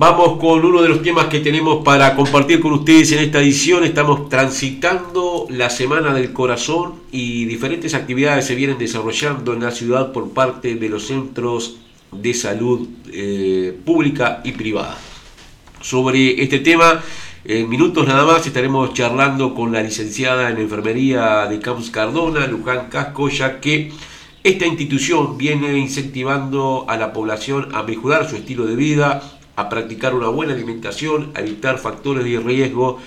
Vamos con uno de los temas que tenemos para compartir con ustedes en esta edición. Estamos transitando la Semana del Corazón y diferentes actividades se vienen desarrollando en la ciudad por parte de los centros de salud eh, pública y privada. Sobre este tema, en minutos nada más estaremos charlando con la licenciada en enfermería de Camps Cardona, Luján Casco, ya que esta institución viene incentivando a la población a mejorar su estilo de vida, a practicar una buena alimentación, a evitar factores de riesgo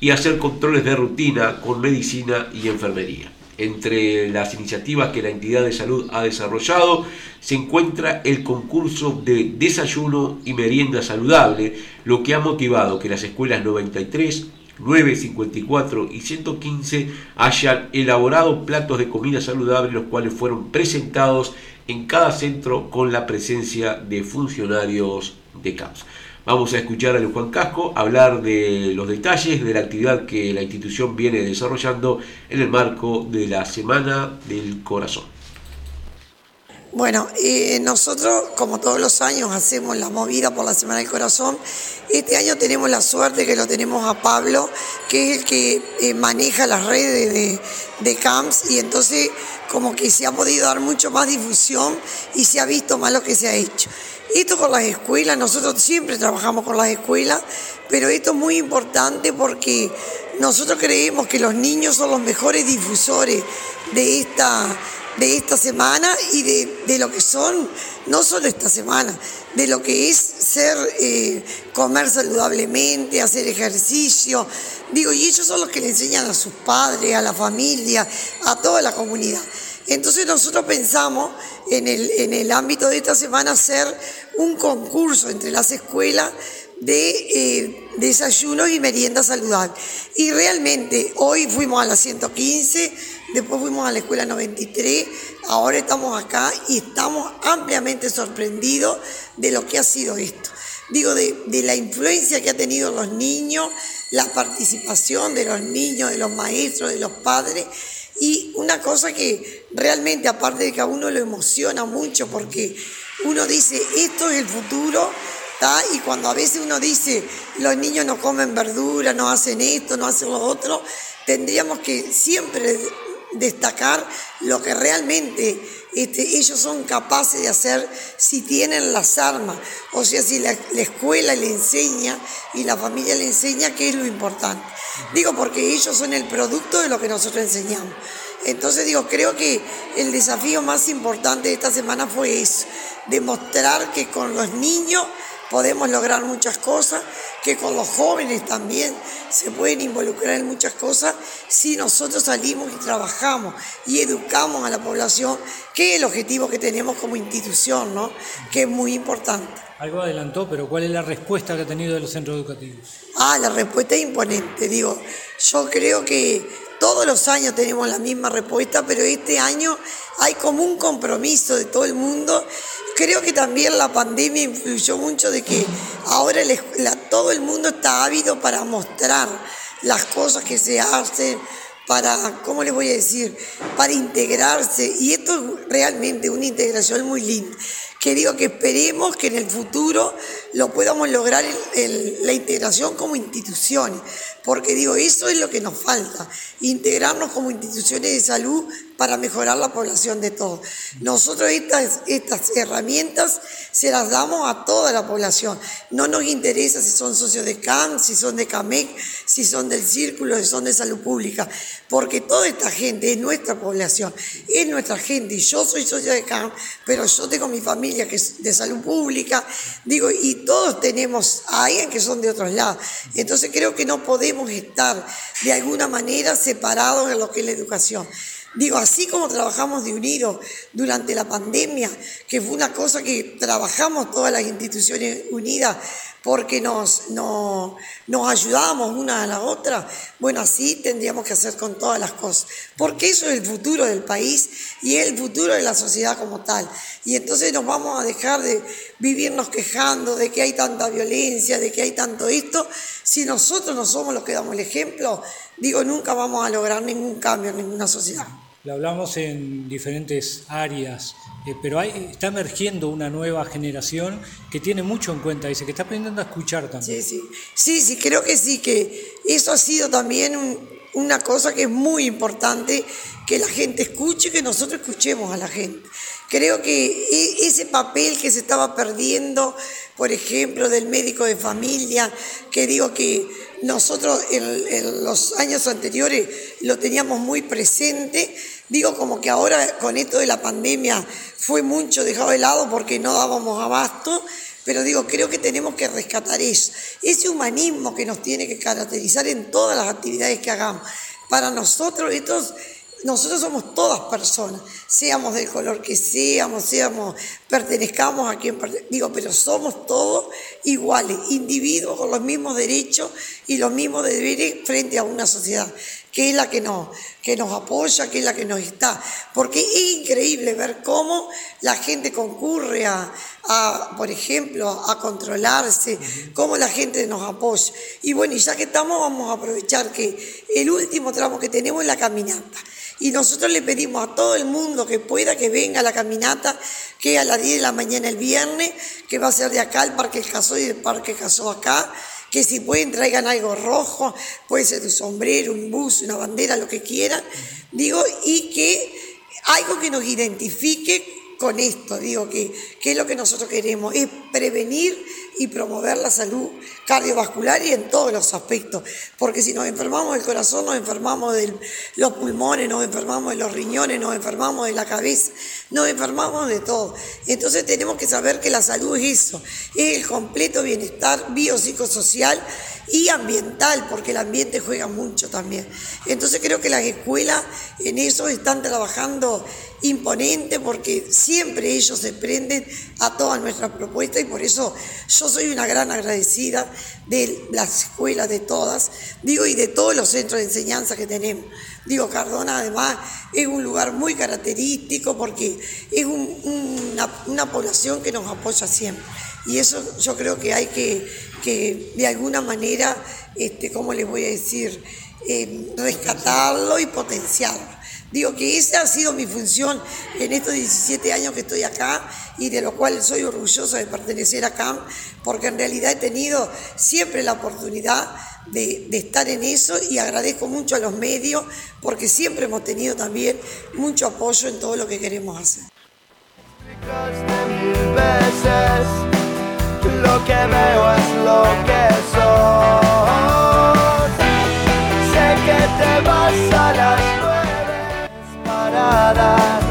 y hacer controles de rutina con medicina y enfermería. Entre las iniciativas que la entidad de salud ha desarrollado se encuentra el concurso de desayuno y merienda saludable, lo que ha motivado que las escuelas 93, 954 y 115 hayan elaborado platos de comida saludable, los cuales fueron presentados en cada centro con la presencia de funcionarios de CAPS. Vamos a escuchar a Juan Casco hablar de los detalles de la actividad que la institución viene desarrollando en el marco de la Semana del Corazón. Bueno, eh, nosotros como todos los años hacemos la movida por la Semana del Corazón. Este año tenemos la suerte que lo tenemos a Pablo, que es el que eh, maneja las redes de, de CAMPS y entonces como que se ha podido dar mucho más difusión y se ha visto más lo que se ha hecho. Esto con las escuelas, nosotros siempre trabajamos con las escuelas, pero esto es muy importante porque nosotros creemos que los niños son los mejores difusores de esta, de esta semana y de, lo que son, no solo esta semana, de lo que es ser, eh, comer saludablemente, hacer ejercicio. Digo, y ellos son los que le enseñan a sus padres, a la familia, a toda la comunidad. Entonces nosotros pensamos en el, en el ámbito de esta semana hacer un concurso entre las escuelas de eh, desayunos y merienda saludable. Y realmente hoy fuimos a la 115, después fuimos a la escuela 93, ahora estamos acá y estamos ampliamente sorprendidos de lo que ha sido esto. Digo, de, de la influencia que ha tenido los niños, la participación de los niños, de los maestros, de los padres y una cosa que realmente, aparte de que a uno lo emociona mucho, porque uno dice, esto es el futuro, y cuando a veces uno dice, los niños no comen verdura, no hacen esto, no hacen lo otro, tendríamos que siempre destacar lo que realmente este, ellos son capaces de hacer si tienen las armas, o sea, si la, la, escuela le enseña y la familia le enseña, qué es lo importante. Digo, porque ellos son el producto de lo que nosotros enseñamos. Entonces digo, creo que el desafío más importante de esta semana fue eso, demostrar que con los niños podemos lograr muchas cosas, que con los jóvenes también se pueden involucrar en muchas cosas si nosotros salimos y trabajamos y educamos a la población, que es el objetivo que tenemos como institución, ¿no? que es muy importante. Algo adelantó, pero ¿cuál es la respuesta que ha tenido de los centros educativos? Ah, la respuesta es imponente. Digo, yo creo que todos los años tenemos la misma respuesta, pero este año hay como un compromiso de todo el mundo. Creo que también la pandemia influyó mucho de que ahora todo el mundo está ávido para mostrar las cosas que se hacen, para, ¿cómo les voy a decir? Para integrarse. Y esto es realmente una integración muy linda que digo que esperemos que en el futuro lo podamos lograr la integración como instituciones, porque digo, eso es lo que nos falta, integrarnos como instituciones de salud para mejorar la población de todos. Nosotros estas, estas herramientas se las damos a toda la población. No nos interesa si son socios de CAM, si son de CAMEC, si son del Círculo, si son de Salud Pública, porque toda esta gente es nuestra población, es nuestra gente. Yo soy socio de CAM, pero yo tengo mi familia que es de Salud Pública, digo, y todos tenemos a alguien que son de otros lados. Entonces creo que no podemos estar de alguna manera separados en lo que es la educación. Digo, así como trabajamos de unido durante la pandemia, que fue una cosa que trabajamos todas las instituciones unidas porque nos, no, nos ayudamos una a la otra, bueno, así tendríamos que hacer con todas las cosas, porque eso es el futuro del país y es el futuro de la sociedad como tal. Y entonces nos vamos a dejar de vivirnos quejando de que hay tanta violencia, de que hay tanto esto, si nosotros no somos los que damos el ejemplo, digo, nunca vamos a lograr ningún cambio en ninguna sociedad. Lo hablamos en diferentes áreas, eh, pero hay, está emergiendo una nueva generación que tiene mucho en cuenta, dice que está aprendiendo a escuchar también. Sí, sí, sí, sí creo que sí, que eso ha sido también una cosa que es muy importante, que la gente escuche, que nosotros escuchemos a la gente. Creo que e, ese papel que se estaba perdiendo, por ejemplo, del médico de familia, que digo que nosotros en, los años anteriores lo teníamos muy presente, digo como que ahora con esto de la pandemia fue mucho dejado de lado porque no dábamos abasto, pero digo, creo que tenemos que rescatar eso, ese humanismo que nos tiene que caracterizar en todas las actividades que hagamos. Para nosotros estos nosotros somos todas personas, seamos del color que seamos, seamos, pertenezcamos a quien digo, pero somos todos iguales, individuos con los mismos derechos y los mismos deberes frente a una sociedad, que es la que nos, que nos apoya, que es la que nos está. Porque es increíble ver cómo la gente concurre a, a por ejemplo, a controlarse, cómo la gente nos apoya. Y bueno, y ya que estamos, vamos a aprovechar que el último tramo que tenemos es la caminata. Y nosotros le pedimos a todo el mundo que pueda que venga a la caminata, que a las 10 de la mañana el viernes, que va a ser de acá el Parque Casó y el Parque Casó acá, que si pueden traigan algo rojo, puede ser un sombrero, un bus, una bandera, lo que quieran, digo, y que algo que nos identifique con esto, digo que, que es lo que nosotros queremos, es prevenir y promover la salud cardiovascular y en todos los aspectos, porque si nos enfermamos del corazón, nos enfermamos de los pulmones, nos enfermamos de los riñones, nos enfermamos de la cabeza, nos enfermamos de todo. Entonces tenemos que saber que la salud es eso, es el completo bienestar biopsicosocial y ambiental, porque el ambiente juega mucho también. Entonces creo que las escuelas en eso están trabajando imponente porque siempre ellos se prenden a todas nuestras propuestas y por eso yo soy una gran agradecida de las escuelas, de todas, digo, y de todos los centros de enseñanza que tenemos. Digo, Cardona además es un lugar muy característico porque es una, una población que nos apoya siempre. Y eso yo creo que hay que, que de alguna manera, este, ¿cómo les voy a decir? Eh, rescatarlo y potenciarlo. Digo que esa ha sido mi función en estos 17 años que estoy acá y de lo cual soy orgullosa de pertenecer acá, porque en realidad he tenido siempre la oportunidad de, de, estar en eso y agradezco mucho a los medios porque siempre hemos tenido también mucho apoyo en todo lo que queremos hacer lo que veo es lo que soy. Sé que te vas a las para